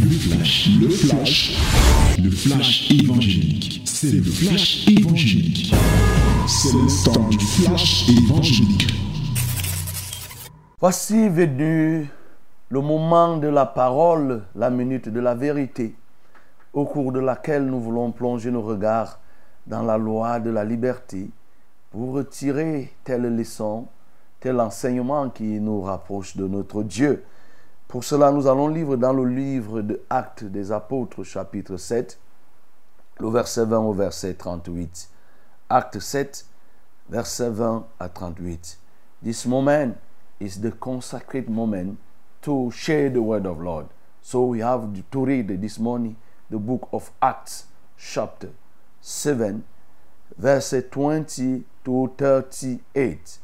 Le flash, le flash, le flash évangélique. C'est le flash évangélique. C'est le du flash évangélique. Voici venu le moment de la parole, la minute de la vérité, au cours de laquelle nous voulons plonger nos regards dans la loi de la liberté pour retirer telle leçon, tel enseignement qui nous rapproche de notre Dieu. Pour cela, nous allons lire dans le livre de Actes des Apôtres, chapitre 7, le verset 20 au verset 38. Acte 7, verset 20 à 38. This moment is the consecrated moment to share the word of Lord. So we have to read this morning the book of Acts, chapter 7, verset 20 to 38.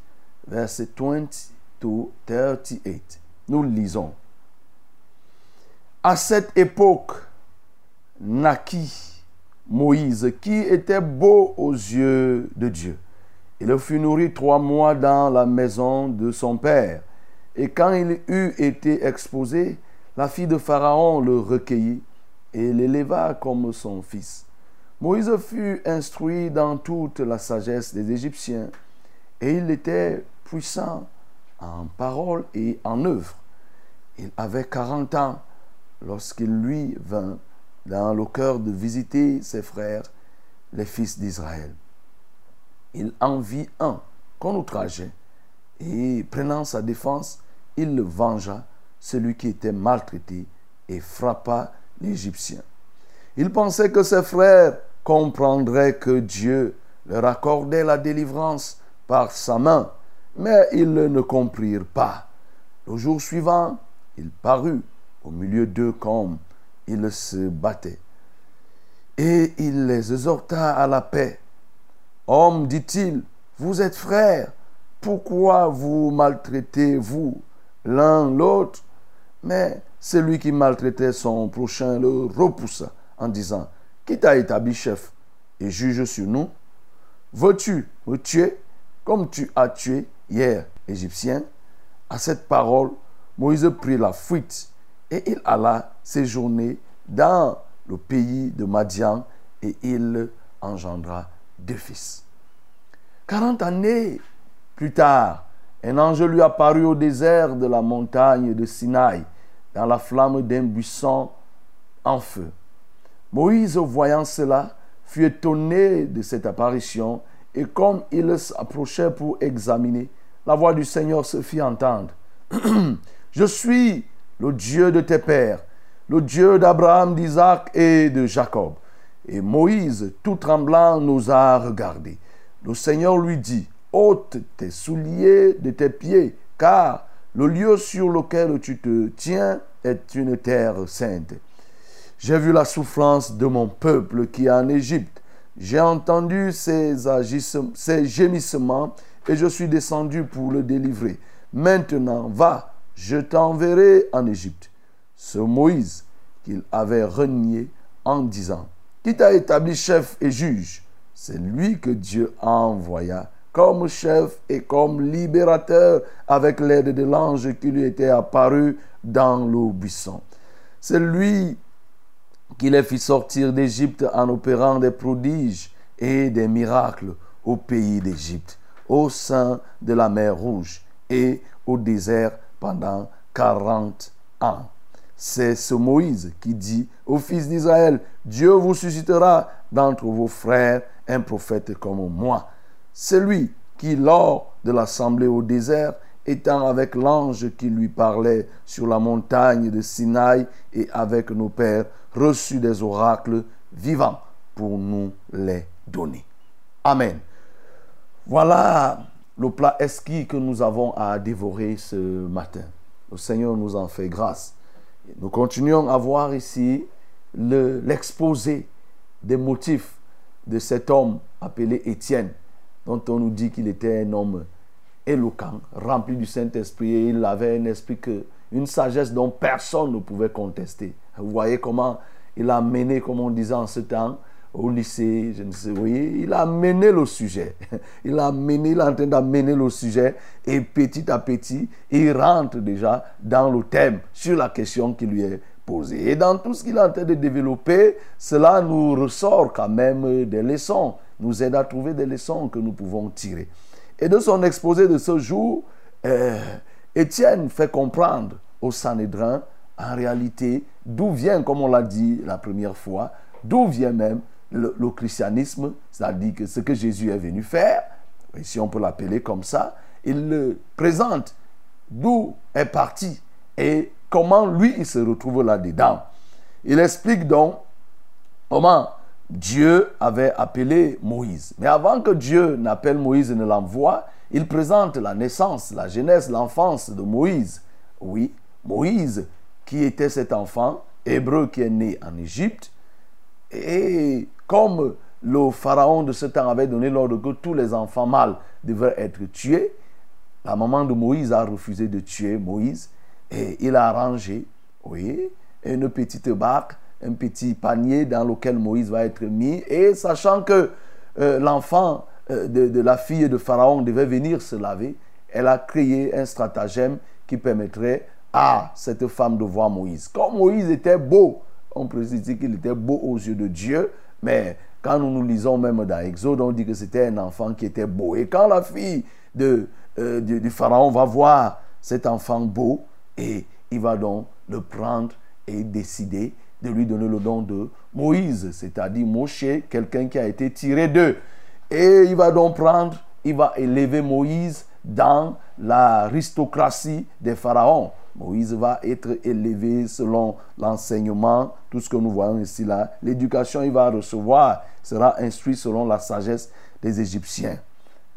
Verset 20 to 38. Nous lisons. À cette époque naquit Moïse, qui était beau aux yeux de Dieu. Il fut nourri trois mois dans la maison de son père. Et quand il eut été exposé, la fille de Pharaon le recueillit et l'éleva comme son fils. Moïse fut instruit dans toute la sagesse des Égyptiens, et il était puissant en parole et en œuvre. Il avait 40 ans lorsqu'il lui vint dans le cœur de visiter ses frères, les fils d'Israël. Il en vit un qu'on outrageait, et prenant sa défense, il le vengea, celui qui était maltraité, et frappa l'Égyptien. Il pensait que ses frères comprendraient que Dieu leur accordait la délivrance par sa main, mais ils ne comprirent pas. Le jour suivant, il parut au milieu d'eux comme il se battait. Et il les exhorta à la paix. Homme, dit-il, vous êtes frères, pourquoi vous maltraitez-vous l'un l'autre? Mais celui qui maltraitait son prochain le repoussa en disant, qui t'a établi chef et juge sur nous? Veux-tu me tuer comme tu as tué hier Égyptien À cette parole, Moïse prit la fuite et il alla séjourner dans le pays de Madian et il engendra deux fils. Quarante années plus tard, un ange lui apparut au désert de la montagne de Sinaï, dans la flamme d'un buisson en feu. Moïse, voyant cela, fut étonné de cette apparition, et comme il s'approchait pour examiner, la voix du Seigneur se fit entendre. Je suis le Dieu de tes pères, le Dieu d'Abraham, d'Isaac et de Jacob. Et Moïse, tout tremblant, n'osa regarder. Le Seigneur lui dit, ôte tes souliers de tes pieds, car le lieu sur lequel tu te tiens est une terre sainte. J'ai vu la souffrance de mon peuple qui est en Égypte. J'ai entendu ses, ses gémissements et je suis descendu pour le délivrer. Maintenant, va, je t'enverrai en Égypte. Ce Moïse qu'il avait renié en disant, qui t'a établi chef et juge, c'est lui que Dieu envoya comme chef et comme libérateur avec l'aide de l'ange qui lui était apparu dans le buisson. C'est lui qui les fit sortir d'Égypte en opérant des prodiges et des miracles au pays d'Égypte, au sein de la mer Rouge et au désert pendant quarante ans. C'est ce Moïse qui dit aux fils d'Israël, Dieu vous suscitera d'entre vos frères un prophète comme moi. Celui qui, lors de l'assemblée au désert, étant avec l'ange qui lui parlait sur la montagne de Sinaï et avec nos pères, reçut des oracles vivants pour nous les donner. Amen. Voilà le plat esquis que nous avons à dévorer ce matin. Le Seigneur nous en fait grâce. Nous continuons à voir ici l'exposé des motifs de cet homme appelé Étienne, dont on nous dit qu'il était un homme éloquent, rempli du Saint-Esprit, et il avait un esprit que, une sagesse dont personne ne pouvait contester. Vous voyez comment il a mené, comme on disait en ce temps, au lycée, je ne sais, vous il a mené le sujet. Il a mené, il est en train d'amener le sujet et petit à petit, il rentre déjà dans le thème sur la question qui lui est exposé. Et dans tout ce qu'il est en train de développer, cela nous ressort quand même des leçons, nous aide à trouver des leçons que nous pouvons tirer. Et de son exposé de ce jour, euh, Étienne fait comprendre au Sanhédrin, en réalité, d'où vient, comme on l'a dit la première fois, d'où vient même le, christianisme, c'est-à-dire que ce que Jésus est venu faire, si on peut l'appeler comme ça, il présente, d'où est parti et comment lui, il se retrouve là-dedans. Il explique donc comment Dieu avait appelé Moïse. Mais avant que Dieu n'appelle Moïse et ne l'envoie, il présente la naissance, la jeunesse, l'enfance de Moïse. Oui, Moïse, qui était cet enfant hébreu qui est né en Égypte. Et comme le pharaon de ce temps avait donné l'ordre que tous les enfants mâles devaient être tués, la maman de Moïse a refusé de tuer Moïse et il a arrangé, oui, une petite barque, un petit panier dans lequel Moïse va être mis. Et sachant que euh, l'enfant euh, de, de, la fille de Pharaon devait venir se laver, elle a créé un stratagème qui permettrait à cette femme de voir Moïse. Comme Moïse était beau, on précise qu'il était beau aux yeux de Dieu, mais quand nous nous lisons même dans Exode, on dit que c'était un enfant qui était beau. Et quand la fille de, euh, du Pharaon va voir cet enfant beau, et il va donc le prendre et décider de lui donner le nom de Moïse, c'est-à-dire Moshe, quelqu'un qui a été tiré d'eux. Et il va donc prendre, il va élever Moïse dans l'aristocratie des pharaons. Moïse va être élevé selon l'enseignement, tout ce que nous voyons ici là. L'éducation il va recevoir sera instruit selon la sagesse des Égyptiens.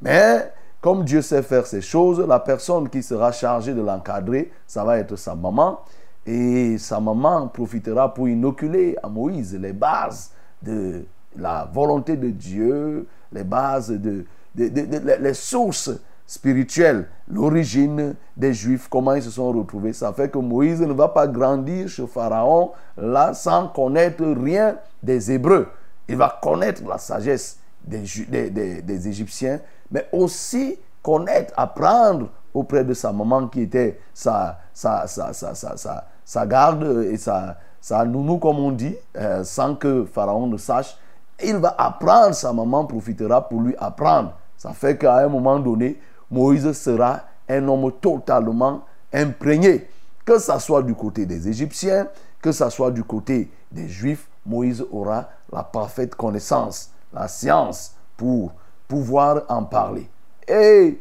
Mais comme Dieu sait faire ces choses, la personne qui sera chargée de l'encadrer, ça va être sa maman. Et sa maman profitera pour inoculer à Moïse les bases de la volonté de Dieu, les bases de, les sources spirituelles, l'origine des Juifs, comment ils se sont retrouvés. Ça fait que Moïse ne va pas grandir chez Pharaon là sans connaître rien des Hébreux. Il va connaître la sagesse des, des, des Égyptiens, mais aussi connaître, apprendre auprès de sa maman qui était sa, sa, sa, sa, sa garde et sa, sa nounou, comme on dit, euh, sans que Pharaon ne sache. Il va apprendre, sa maman profitera pour lui apprendre. Ça fait qu'à un moment donné, Moïse sera un homme totalement imprégné. Que ce soit du côté des Égyptiens, que ce soit du côté des Juifs, Moïse aura la parfaite connaissance, la science pour pouvoir en parler. Et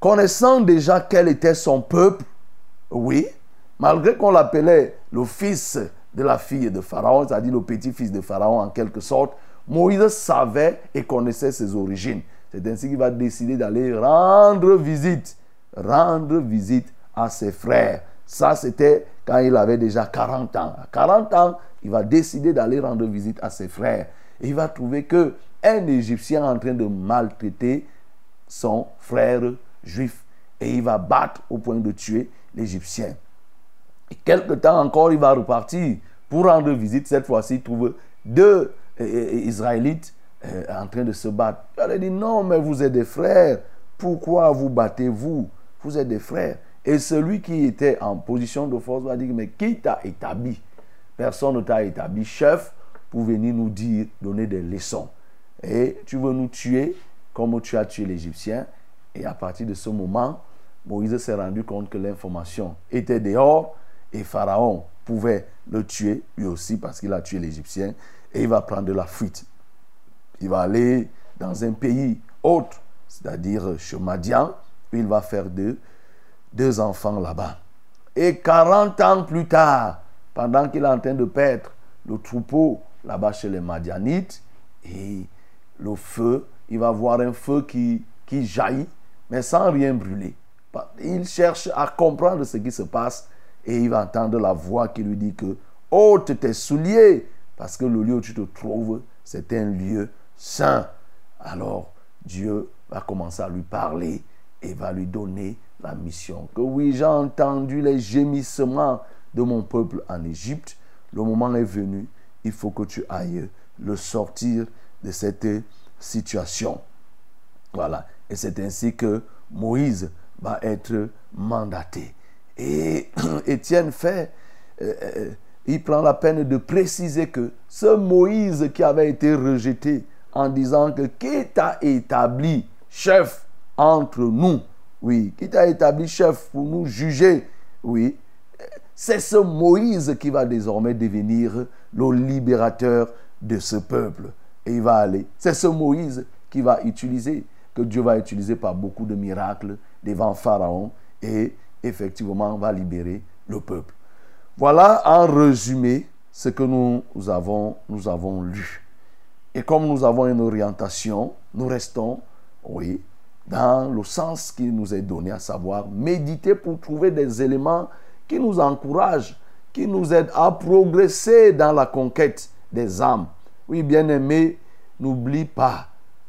connaissant déjà quel était son peuple, oui, malgré qu'on l'appelait le fils de la fille de Pharaon, c'est-à-dire le petit-fils de Pharaon en quelque sorte, Moïse savait et connaissait ses origines. C'est ainsi qu'il va décider d'aller rendre visite, rendre visite à ses frères. Ça, c'était quand il avait déjà 40 ans. À 40 ans, il va décider d'aller rendre visite à ses frères. Et il va trouver que un Égyptien en train de maltraiter son frère juif. Et il va battre au point de tuer l'Égyptien. Et quelque temps encore, il va repartir pour rendre visite. Cette fois-ci, il trouve deux euh, euh, Israélites euh, en train de se battre. Il a dit, non, mais vous êtes des frères. Pourquoi vous battez-vous? Vous êtes des frères. Et celui qui était en position de force va dire, mais qui t'a établi? Personne ne t'a établi chef pour venir nous dire, donner des leçons. Et tu veux nous tuer comme tu as tué l'Égyptien. Et à partir de ce moment, Moïse s'est rendu compte que l'information était dehors et Pharaon pouvait le tuer lui aussi parce qu'il a tué l'Égyptien et il va prendre la fuite. Il va aller dans un pays autre, c'est-à-dire chez Madian, où il va faire deux, enfants là-bas. Et 40 ans plus tard, pendant qu'il est en train de perdre le troupeau là-bas chez les Madianites, et le feu il va voir un feu qui, qui jaillit, mais sans rien brûler. Il cherche à comprendre ce qui se passe et il va entendre la voix qui lui dit que ôte tes souliers, parce que le lieu où tu te trouves, c'est un lieu saint. Alors Dieu va commencer à lui parler et va lui donner la mission. Que oui, j'ai entendu les gémissements de mon peuple en Égypte. Le moment est venu, il faut que tu ailles le sortir de cette situation. Voilà. Et c'est ainsi que Moïse va être mandaté. Et Étienne fait euh, euh, il prend la peine de préciser que ce Moïse qui avait été rejeté en disant que qui t'a établi chef entre nous, oui, qui t'a établi chef pour nous juger, oui, c'est ce Moïse qui va désormais devenir le libérateur de ce peuple. Et il va aller. C'est ce Moïse qui va utiliser, que Dieu va utiliser par beaucoup de miracles devant Pharaon et effectivement va libérer le peuple. Voilà en résumé ce que nous avons, nous avons lu. Et comme nous avons une orientation, nous restons, oui, dans le sens qui nous est donné, à savoir méditer pour trouver des éléments qui nous encouragent, qui nous aident à progresser dans la conquête des âmes. Oui, bien-aimé, n'oublie pas,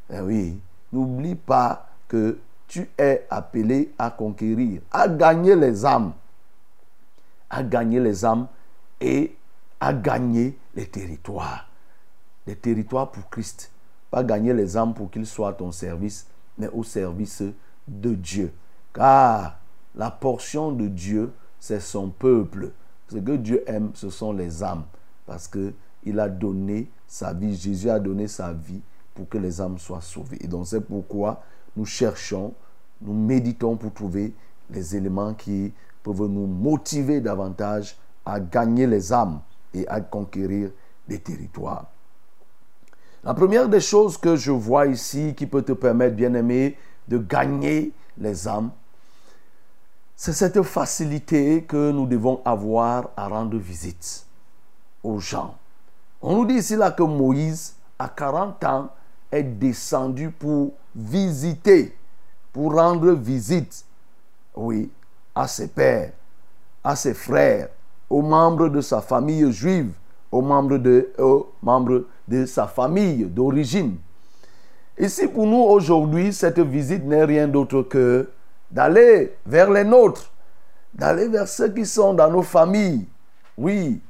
eh oui, n'oublie pas que tu es appelé à conquérir, à gagner les âmes, à gagner les âmes et à gagner les territoires. Les territoires pour Christ. Pas gagner les âmes pour qu'ils soient à ton service, mais au service de Dieu. Car la portion de Dieu, c'est son peuple. Ce que Dieu aime, ce sont les âmes. Parce qu'il a donné sa vie, Jésus a donné sa vie pour que les âmes soient sauvées. Et donc c'est pourquoi nous cherchons, nous méditons pour trouver les éléments qui peuvent nous motiver davantage à gagner les âmes et à conquérir des territoires. La première des choses que je vois ici qui peut te permettre, bien aimé, de gagner les âmes, c'est cette facilité que nous devons avoir à rendre visite aux gens. On nous dit ici là que Moïse, à 40 ans, est descendu pour visiter, pour rendre visite, oui, à ses pères, à ses frères, aux membres de sa famille juive, aux membres de, aux membres de sa famille d'origine. Ici, pour nous, aujourd'hui, cette visite n'est rien d'autre que d'aller vers les nôtres, d'aller vers ceux qui sont dans nos familles. Oui,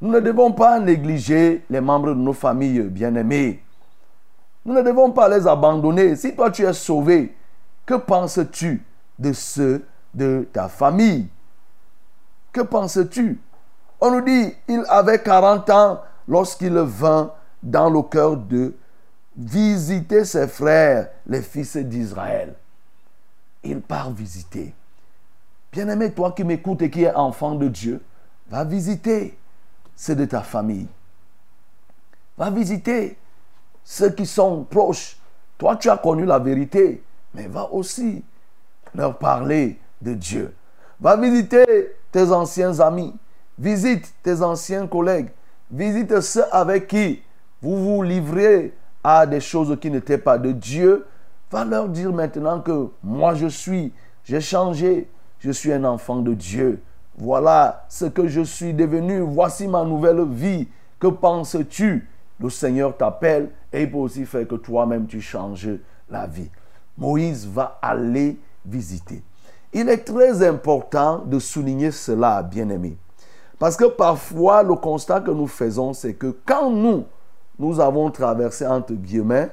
nous ne devons pas négliger les membres de nos familles bien-aimés. Nous ne devons pas les abandonner. Si toi tu es sauvé, que penses-tu de ceux de ta famille? Que penses-tu? On nous dit, il avait 40 ans lorsqu'il vint dans le cœur de visiter ses frères, les fils d'Israël. Il part visiter. Bien-aimé, toi qui m'écoutes et qui es enfant de Dieu, va visiter ceux de ta famille. Va visiter ceux qui sont proches. Toi, tu as connu la vérité, mais va aussi leur parler de Dieu. Va visiter tes anciens amis. Visite tes anciens collègues. Visite ceux avec qui vous vous livrez à des choses qui n'étaient pas de Dieu. Va leur dire maintenant que moi je suis, j'ai changé, je suis un enfant de Dieu. Voilà ce que je suis devenu. Voici ma nouvelle vie. Que penses-tu? Le Seigneur t'appelle et il peut aussi faire que toi-même tu changes la vie. Moïse va aller visiter. Il est très important de souligner cela, bien-aimés. Parce que parfois, le constat que nous faisons, c'est que quand nous, nous avons traversé, entre guillemets,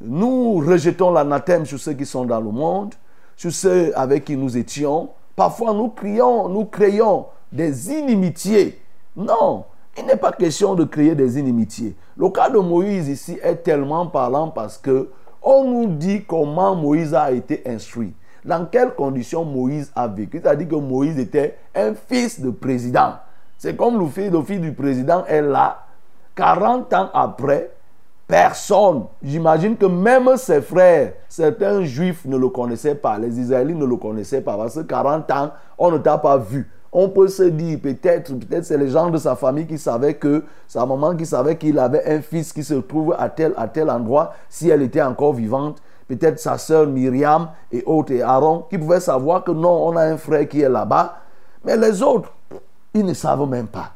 nous rejetons l'anathème sur ceux qui sont dans le monde, sur ceux avec qui nous étions. Parfois, nous crions, nous créons des inimitiés. Non, il n'est pas question de créer des inimitiés. Le cas de Moïse ici est tellement parlant parce que on nous dit comment Moïse a été instruit. Dans quelles conditions Moïse a vécu. C'est-à-dire que Moïse était un fils de président. C'est comme le fils, le fils du président est là. 40 ans après, personne, j'imagine que même ses frères, certains juifs ne le connaissaient pas, les Israélites ne le connaissaient pas, parce que 40 ans, on ne t'a pas vu. On peut se dire, peut-être, peut-être c'est les gens de sa famille qui savaient que, sa maman qui savait qu'il avait un fils qui se trouve à tel, à tel endroit, si elle était encore vivante. Peut-être sa sœur Myriam et autres, et Aaron, qui pouvaient savoir que non, on a un frère qui est là-bas. Mais les autres, ils ne savent même pas.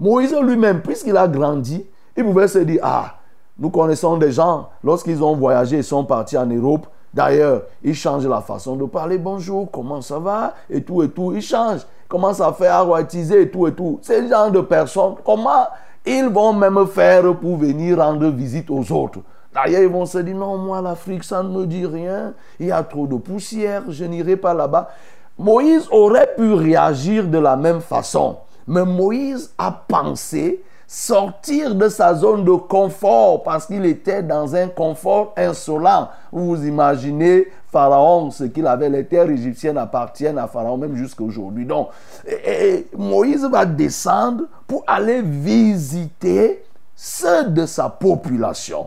Moïse lui-même, puisqu'il a grandi, il pouvait se dire, ah, nous connaissons des gens, lorsqu'ils ont voyagé, ils sont partis en Europe, D'ailleurs, ils changent la façon de parler. Bonjour, comment ça va Et tout et tout. Ils changent commencent à faire et tout et tout. Ces genre de personnes, comment ils vont même faire pour venir rendre visite aux autres? D'ailleurs, ils vont se dire, non, moi, l'Afrique, ça ne me dit rien. Il y a trop de poussière, je n'irai pas là-bas. Moïse aurait pu réagir de la même façon. Mais Moïse a pensé sortir de sa zone de confort parce qu'il était dans un confort insolent. Vous imaginez Pharaon, ce qu'il avait, les terres égyptiennes appartiennent à Pharaon même jusqu'à aujourd'hui. Donc, Moïse va descendre pour aller visiter ceux de sa population.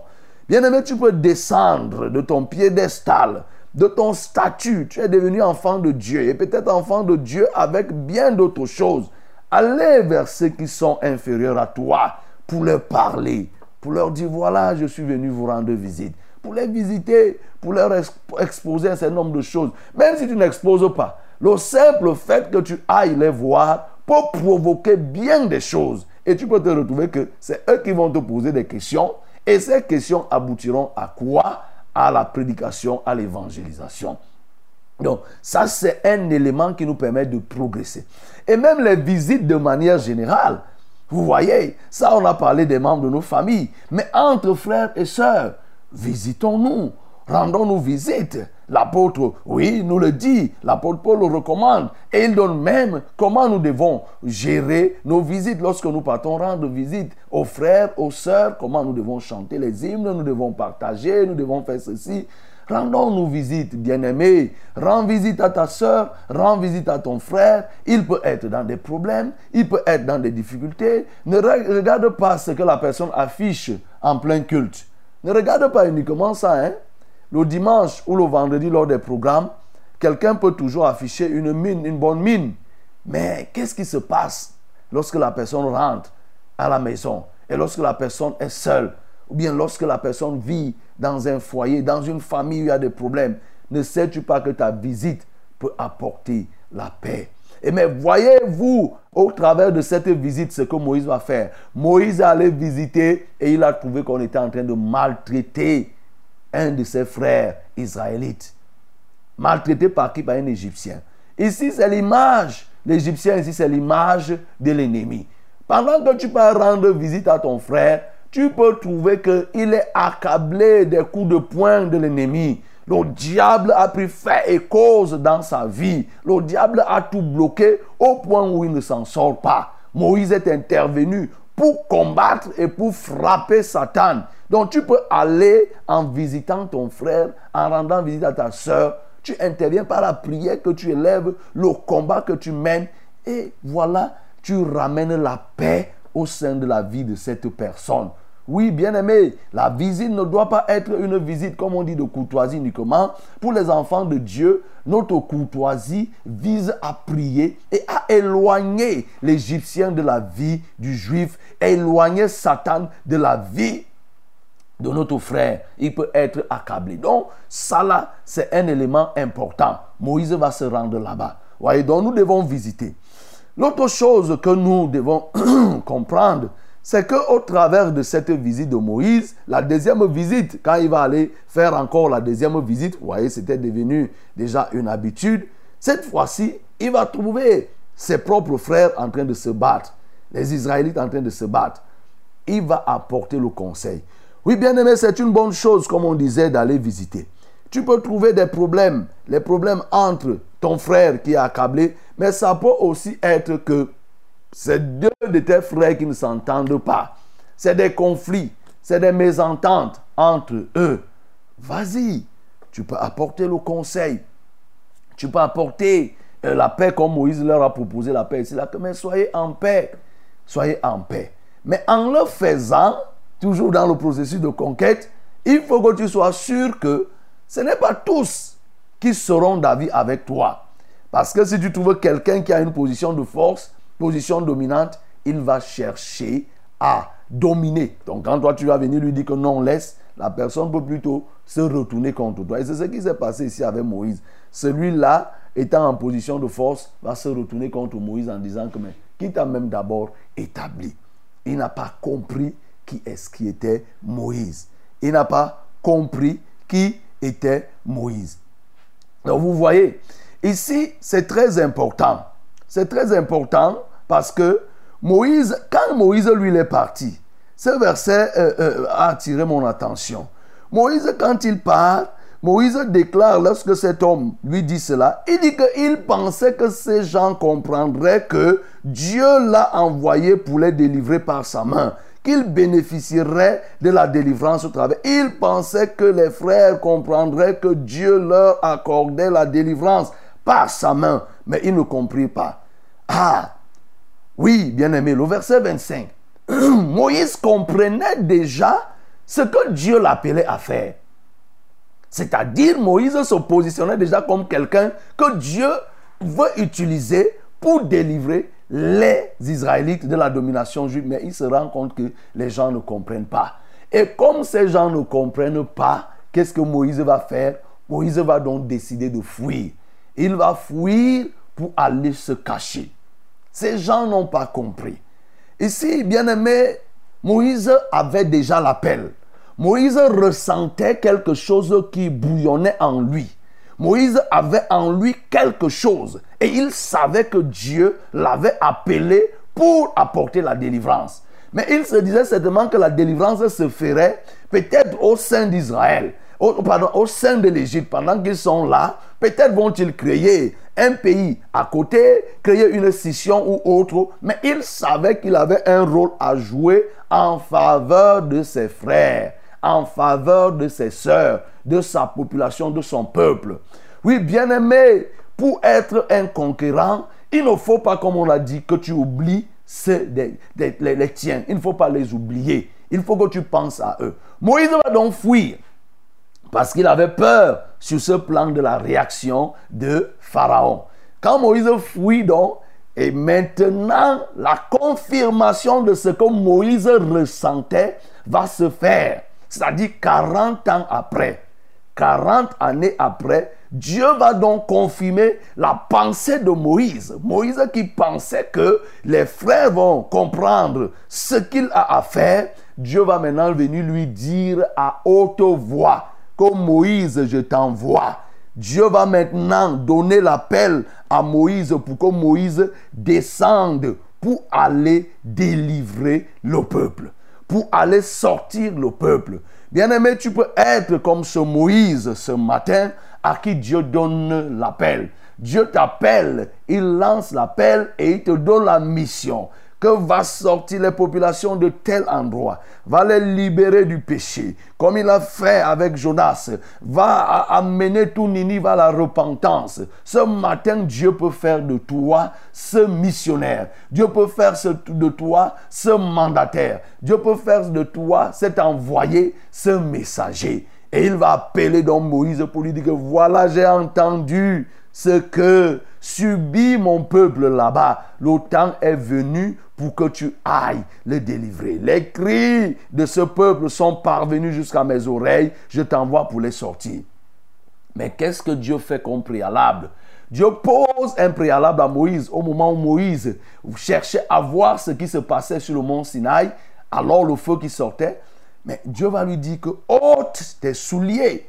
Bien aimé, tu peux descendre de ton piédestal, de ton statut. Tu es devenu enfant de Dieu et peut-être enfant de Dieu avec bien d'autres choses. Allez vers ceux qui sont inférieurs à toi pour leur parler, pour leur dire voilà, je suis venu vous rendre visite. Pour les visiter, pour leur exposer un certain nombre de choses. Même si tu n'exposes pas, le simple fait que tu ailles les voir peut provoquer bien des choses. Et tu peux te retrouver que c'est eux qui vont te poser des questions. Et ces questions aboutiront à quoi? À la prédication, à l'évangélisation. Donc, ça, c'est un élément qui nous permet de progresser. Et même les visites de manière générale. Vous voyez, ça, on a parlé des membres de nos familles. Mais entre frères et sœurs, visitons-nous, rendons-nous visite. L'apôtre, oui, nous le dit, l'apôtre Paul le recommande. Et il donne même comment nous devons gérer nos visites lorsque nous partons rendre visite aux frères, aux sœurs, comment nous devons chanter les hymnes, nous devons partager, nous devons faire ceci. Rendons-nous visite, bien-aimé. Rends visite à ta soeur, rends visite à ton frère. Il peut être dans des problèmes, il peut être dans des difficultés. Ne regarde pas ce que la personne affiche en plein culte. Ne regarde pas uniquement ça. Hein? Le dimanche ou le vendredi lors des programmes, quelqu'un peut toujours afficher une mine, une bonne mine. Mais qu'est-ce qui se passe lorsque la personne rentre à la maison et lorsque la personne est seule? Ou bien lorsque la personne vit dans un foyer, dans une famille où il y a des problèmes, ne sais-tu pas que ta visite peut apporter la paix? Et mais voyez-vous au travers de cette visite ce que Moïse va faire. Moïse allait visiter et il a trouvé qu'on était en train de maltraiter un de ses frères israélites. Maltraité par qui? Par un Égyptien. Ici, c'est l'image. L'Égyptien, ici, c'est l'image de l'ennemi. Pendant que tu peux rendre visite à ton frère, tu peux trouver qu'il est accablé des coups de poing de l'ennemi. Le diable a pris fait et cause dans sa vie. Le diable a tout bloqué au point où il ne s'en sort pas. Moïse est intervenu pour combattre et pour frapper Satan. Donc tu peux aller en visitant ton frère, en rendant visite à ta soeur. Tu interviens par la prière que tu élèves, le combat que tu mènes. Et voilà, tu ramènes la paix au sein de la vie de cette personne. Oui, bien aimé, la visite ne doit pas être une visite, comme on dit, de courtoisie uniquement. Pour les enfants de Dieu, notre courtoisie vise à prier et à éloigner l'Égyptien de la vie du Juif, éloigner Satan de la vie de notre frère. Il peut être accablé. Donc, ça là, c'est un élément important. Moïse va se rendre là-bas. Voyez, donc nous devons visiter. L'autre chose que nous devons comprendre, c'est qu'au travers de cette visite de Moïse, la deuxième visite, quand il va aller faire encore la deuxième visite, vous voyez, c'était devenu déjà une habitude, cette fois-ci, il va trouver ses propres frères en train de se battre, les Israélites en train de se battre. Il va apporter le conseil. Oui, bien aimé, c'est une bonne chose, comme on disait, d'aller visiter. Tu peux trouver des problèmes, les problèmes entre ton frère qui est accablé, mais ça peut aussi être que c'est deux de tes frères qui ne s'entendent pas. C'est des conflits, c'est des mésententes entre eux. Vas-y, tu peux apporter le conseil. Tu peux apporter euh, la paix comme Moïse leur a proposé la paix. Là, mais soyez en paix. Soyez en paix. Mais en le faisant, toujours dans le processus de conquête, il faut que tu sois sûr que ce n'est pas tous qui seront d'avis avec toi. Parce que si tu trouves quelqu'un qui a une position de force, position dominante, il va chercher à dominer. Donc quand toi tu vas venir lui dire que non, laisse, la personne peut plutôt se retourner contre toi. Et c'est ce qui s'est passé ici avec Moïse. Celui-là, étant en position de force, va se retourner contre Moïse en disant que mais qui t'a même d'abord établi Il n'a pas compris qui est-ce qui était Moïse. Il n'a pas compris qui était Moïse. Donc vous voyez, ici c'est très important. C'est très important parce que Moïse, quand Moïse lui est parti, ce verset euh, euh, a attiré mon attention. Moïse, quand il part, Moïse déclare lorsque cet homme lui dit cela, il dit qu'il pensait que ces gens comprendraient que Dieu l'a envoyé pour les délivrer par sa main, qu'il bénéficierait de la délivrance au travers. Il pensait que les frères comprendraient que Dieu leur accordait la délivrance par sa main, mais ils ne comprirent pas. Ah, oui, bien aimé, le verset 25. Moïse comprenait déjà ce que Dieu l'appelait à faire. C'est-à-dire, Moïse se positionnait déjà comme quelqu'un que Dieu veut utiliser pour délivrer les Israélites de la domination juive. Mais il se rend compte que les gens ne comprennent pas. Et comme ces gens ne comprennent pas, qu'est-ce que Moïse va faire? Moïse va donc décider de fuir. Il va fuir pour aller se cacher. Ces gens n'ont pas compris. Ici, bien aimé, Moïse avait déjà l'appel. Moïse ressentait quelque chose qui bouillonnait en lui. Moïse avait en lui quelque chose et il savait que Dieu l'avait appelé pour apporter la délivrance. Mais il se disait certainement que la délivrance se ferait peut-être au sein d'Israël, au, pardon, au sein de l'Égypte. Pendant qu'ils sont là, peut-être vont-ils créer un pays à côté, créer une scission ou autre. Mais il savait qu'il avait un rôle à jouer en faveur de ses frères en faveur de ses sœurs, de sa population, de son peuple. Oui, bien-aimé, pour être un conquérant, il ne faut pas, comme on l'a dit, que tu oublies les, tiens. Il ne faut pas les oublier. Il faut que tu penses à eux. Moïse va donc fuir parce qu'il avait peur sur ce plan de la réaction de Pharaon. Quand Moïse fuit donc, et maintenant la confirmation de ce que Moïse ressentait va se faire. C'est-à-dire 40 ans après, 40 années après, Dieu va donc confirmer la pensée de Moïse. Moïse qui pensait que les frères vont comprendre ce qu'il a à faire. Dieu va maintenant venir lui dire à haute voix que Moïse, je t'envoie. Dieu va maintenant donner l'appel à Moïse pour que Moïse descende pour aller délivrer le peuple pour aller sortir le peuple. Bien-aimé, tu peux être comme ce Moïse ce matin à qui Dieu donne l'appel. Dieu t'appelle, il lance l'appel et il te donne la mission que va sortir les populations de tel endroit, va les libérer du péché, comme il a fait avec Jonas, va amener tout Ninive à la repentance. Ce matin, Dieu peut faire de toi ce missionnaire. Dieu peut faire de toi ce mandataire. Dieu peut faire de toi cet envoyé, ce messager. Et il va appeler donc Moïse pour lui dire que voilà, j'ai entendu ce que subit mon peuple là-bas. Le temps est venu pour que tu ailles le délivrer. Les cris de ce peuple sont parvenus jusqu'à mes oreilles. Je t'envoie pour les sortir. Mais qu'est-ce que Dieu fait comme préalable? Dieu pose un préalable à Moïse au moment où Moïse cherchait à voir ce qui se passait sur le mont Sinaï, alors le feu qui sortait. Mais Dieu va lui dire que ôte tes souliers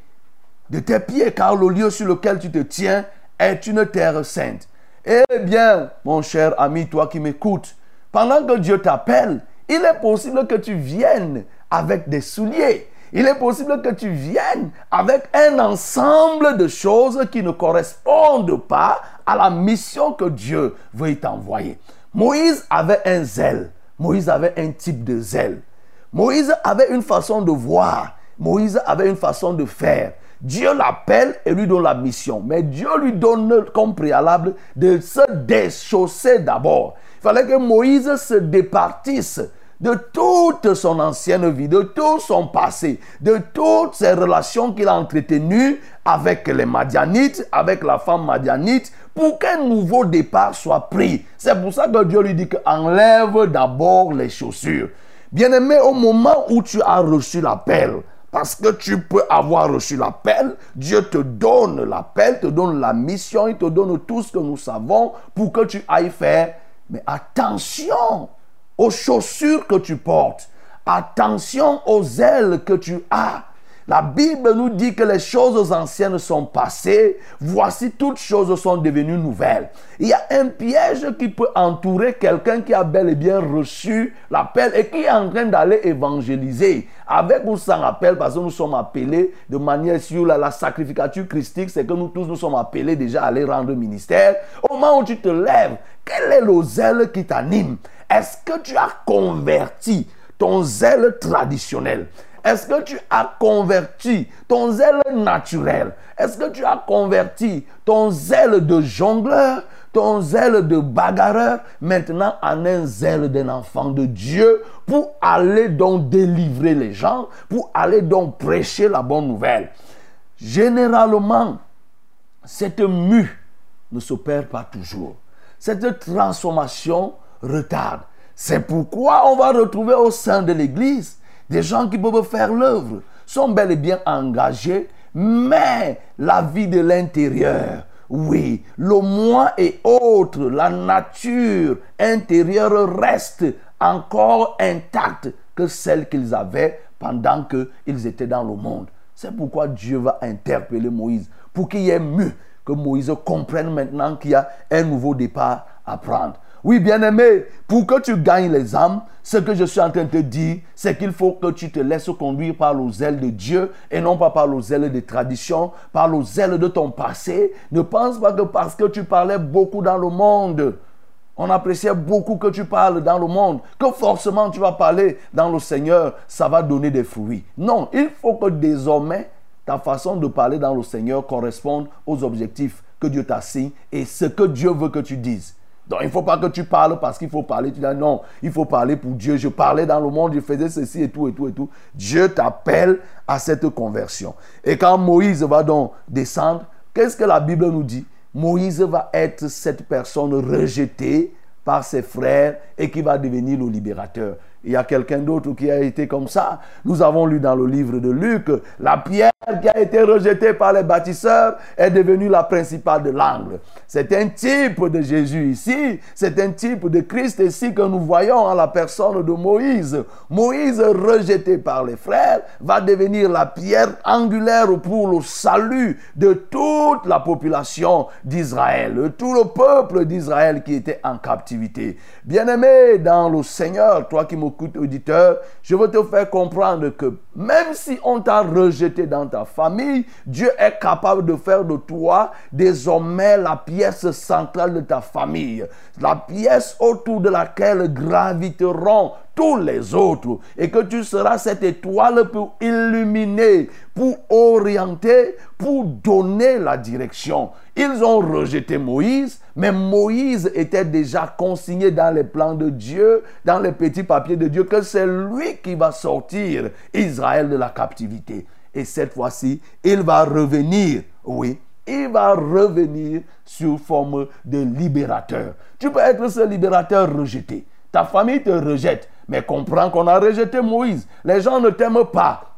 de tes pieds, car le lieu sur lequel tu te tiens est une terre sainte. Eh bien, mon cher ami, toi qui m'écoutes, pendant que Dieu t'appelle, il est possible que tu viennes avec des souliers. Il est possible que tu viennes avec un ensemble de choses qui ne correspondent pas à la mission que Dieu veut t'envoyer. Moïse avait un zèle. Moïse avait un type de zèle. Moïse avait une façon de voir. Moïse avait une façon de faire. Dieu l'appelle et lui donne la mission. Mais Dieu lui donne comme préalable de se déchausser d'abord. Il fallait que Moïse se départisse de toute son ancienne vie, de tout son passé, de toutes ses relations qu'il a entretenues avec les Madianites, avec la femme Madianite, pour qu'un nouveau départ soit pris. C'est pour ça que Dieu lui dit que enlève d'abord les chaussures. Bien-aimé, au moment où tu as reçu l'appel, parce que tu peux avoir reçu l'appel, Dieu te donne l'appel, te donne la mission, il te donne tout ce que nous savons pour que tu ailles faire. Mais attention aux chaussures que tu portes. Attention aux ailes que tu as. La Bible nous dit que les choses anciennes sont passées, voici toutes choses sont devenues nouvelles. Il y a un piège qui peut entourer quelqu'un qui a bel et bien reçu l'appel et qui est en train d'aller évangéliser. Avec ou sans appel, parce que nous sommes appelés de manière sur la, sacrificature christique, c'est que nous tous nous sommes appelés déjà à aller rendre ministère. Au moment où tu te lèves, quel est le zèle qui t'anime? Est-ce que tu as converti ton zèle traditionnel? Est-ce que tu as converti ton zèle naturel? Est-ce que tu as converti ton zèle de jongleur, ton zèle de bagarreur, maintenant en un zèle d'un enfant de Dieu pour aller donc délivrer les gens, pour aller donc prêcher la bonne nouvelle? Généralement, cette mue ne s'opère pas toujours. Cette transformation retarde. C'est pourquoi on va retrouver au sein de l'Église des gens qui peuvent faire l'œuvre, sont bel et bien engagés, mais la vie de l'intérieur, oui, le moi et autre, la nature intérieure reste encore intacte que celle qu'ils avaient pendant qu'ils étaient dans le monde. C'est pourquoi Dieu va interpeller Moïse, pour qu'il y ait mieux que Moïse comprenne maintenant qu'il y a un nouveau départ à prendre. Oui, bien-aimé, pour que tu gagnes les âmes, ce que je suis en train de te dire, c'est qu'il faut que tu te laisses conduire par le zèle de Dieu et non pas par le zèle des traditions, par le zèle de ton passé. Ne pense pas que parce que tu parlais beaucoup dans le monde, on appréciait beaucoup que tu parles dans le monde, que forcément tu vas parler dans le Seigneur, ça va donner des fruits. Non, il faut que désormais ta façon de parler dans le Seigneur corresponde aux objectifs que Dieu t'assigne et ce que Dieu veut que tu dises. Donc il ne faut pas que tu parles parce qu'il faut parler. Tu dis non, il faut parler pour Dieu. Je parlais dans le monde, je faisais ceci et tout et tout et tout. Dieu t'appelle à cette conversion. Et quand Moïse va donc descendre, qu'est-ce que la Bible nous dit? Moïse va être cette personne rejetée par ses frères et qui va devenir le libérateur. Il y a quelqu'un d'autre qui a été comme ça. Nous avons lu dans le livre de Luc, la pierre qui a été rejetée par les bâtisseurs est devenue la principale de l'angle. C'est un type de Jésus ici, c'est un type de Christ ici que nous voyons en la personne de Moïse. Moïse, rejeté par les frères, va devenir la pierre angulaire pour le salut de toute la population d'Israël, tout le peuple d'Israël qui était en captivité. Bien-aimé dans le Seigneur, toi qui me écoute, auditeur, je veux te faire comprendre que même si on t'a rejeté dans ta famille, Dieu est capable de faire de toi désormais la pièce centrale de ta famille, la pièce autour de laquelle graviteront tous les autres et que tu seras cette étoile pour illuminer, pour orienter, pour donner la direction. Ils ont rejeté Moïse, mais Moïse était déjà consigné dans les plans de Dieu, dans les petits papiers de Dieu, que c'est lui qui va sortir Israël de la captivité. Et cette fois-ci, il va revenir, oui, il va revenir sous forme de libérateur. Tu peux être ce libérateur rejeté. Ta famille te rejette, mais comprends qu'on a rejeté Moïse. Les gens ne t'aiment pas.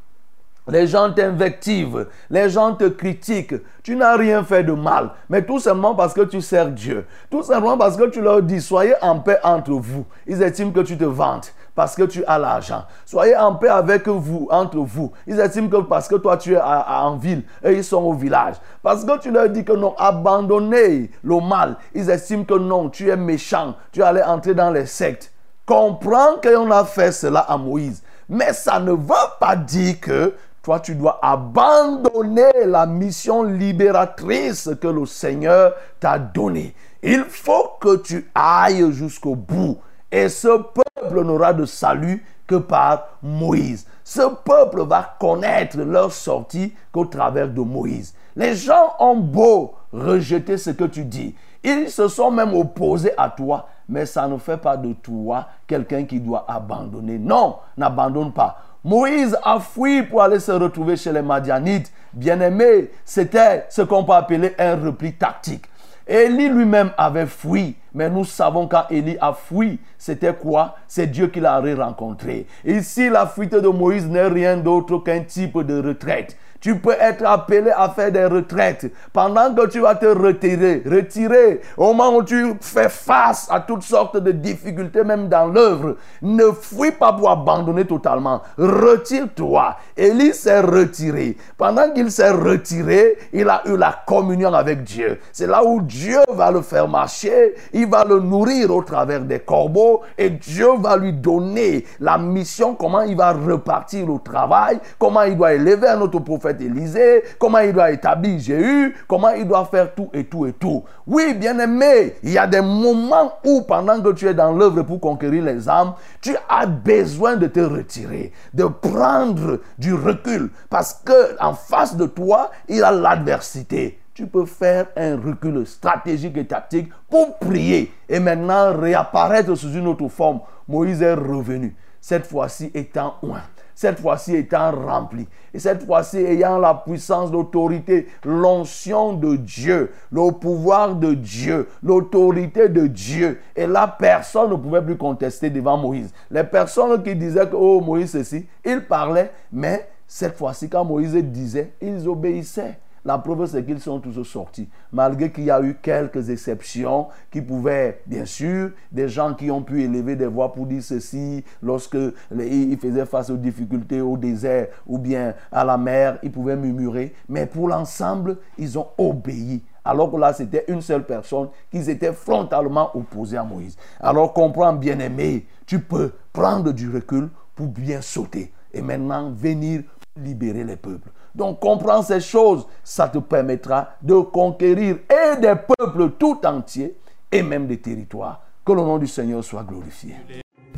Les gens t'invectivent, les gens te critiquent. Tu n'as rien fait de mal, mais tout simplement parce que tu sers Dieu. Tout simplement parce que tu leur dis, soyez en paix entre vous. Ils estiment que tu te vantes parce que tu as l'argent. Soyez en paix avec vous, entre vous. Ils estiment que parce que toi tu es en ville et ils sont au village. Parce que tu leur dis que non, abandonnez le mal. Ils estiment que non, tu es méchant. Tu allais entrer dans les sectes. Comprends qu'on a fait cela à Moïse. Mais ça ne veut pas dire que toi, tu dois abandonner la mission libératrice que le Seigneur t'a donnée. Il faut que tu ailles jusqu'au bout. Et ce peuple n'aura de salut que par Moïse. Ce peuple va connaître leur sortie qu'au travers de Moïse. Les gens ont beau rejeter ce que tu dis. Ils se sont même opposés à toi, mais ça ne fait pas de toi quelqu'un qui doit abandonner. Non, n'abandonne pas. Moïse a fui pour aller se retrouver chez les Madianites. Bien-aimé, c'était ce qu'on peut appeler un repli tactique. Élie lui-même avait fui, mais nous savons quand Élie a fui, c'était quoi? C'est Dieu qui l'a rencontré. Ici, la fuite de Moïse n'est rien d'autre qu'un type de retraite. Tu peux être appelé à faire des retraites. Pendant que tu vas te retirer, retirer, au moment où tu fais face à toutes sortes de difficultés, même dans l'œuvre, ne fuis pas pour abandonner totalement. Retire-toi. Élie s'est retiré. Pendant qu'il s'est retiré, il a eu la communion avec Dieu. C'est là où Dieu va le faire marcher. Il va le nourrir au travers des corbeaux et Dieu va lui donner la mission, comment il va repartir au travail, comment il doit élever un autre prophète Élisée, comment il doit établir Jéhu, comment il doit faire tout et tout et tout. Oui, bien aimé, il y a des moments où pendant que tu es dans l'œuvre pour conquérir les âmes, tu as besoin de te retirer, de prendre du recul parce que en face de toi, il y a l'adversité tu peux faire un recul stratégique et tactique pour prier et maintenant réapparaître sous une autre forme. Moïse est revenu, cette fois-ci étant loin cette fois-ci étant rempli, et cette fois-ci ayant la puissance, l'autorité, l'onction de Dieu, le pouvoir de Dieu, l'autorité de Dieu. Et là, personne ne pouvait plus contester devant Moïse. Les personnes qui disaient que, oh, Moïse, ceci, ils parlaient, mais cette fois-ci, quand Moïse disait, ils obéissaient. La preuve, c'est qu'ils sont tous sortis. Malgré qu'il y a eu quelques exceptions qui pouvaient, bien sûr, des gens qui ont pu élever des voix pour dire ceci, lorsque ils faisaient face aux difficultés au désert ou bien à la mer, ils pouvaient murmurer. Mais pour l'ensemble, ils ont obéi. Alors que là, c'était une seule personne qui était frontalement opposée à Moïse. Alors comprends, bien-aimé, tu peux prendre du recul pour bien sauter et maintenant venir libérer les peuples. Donc comprends ces choses, ça te permettra de conquérir et des peuples tout entiers et même des territoires. Que le nom du Seigneur soit glorifié.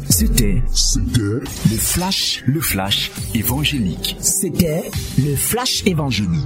C'était le flash, le flash évangélique. C'était le flash évangélique.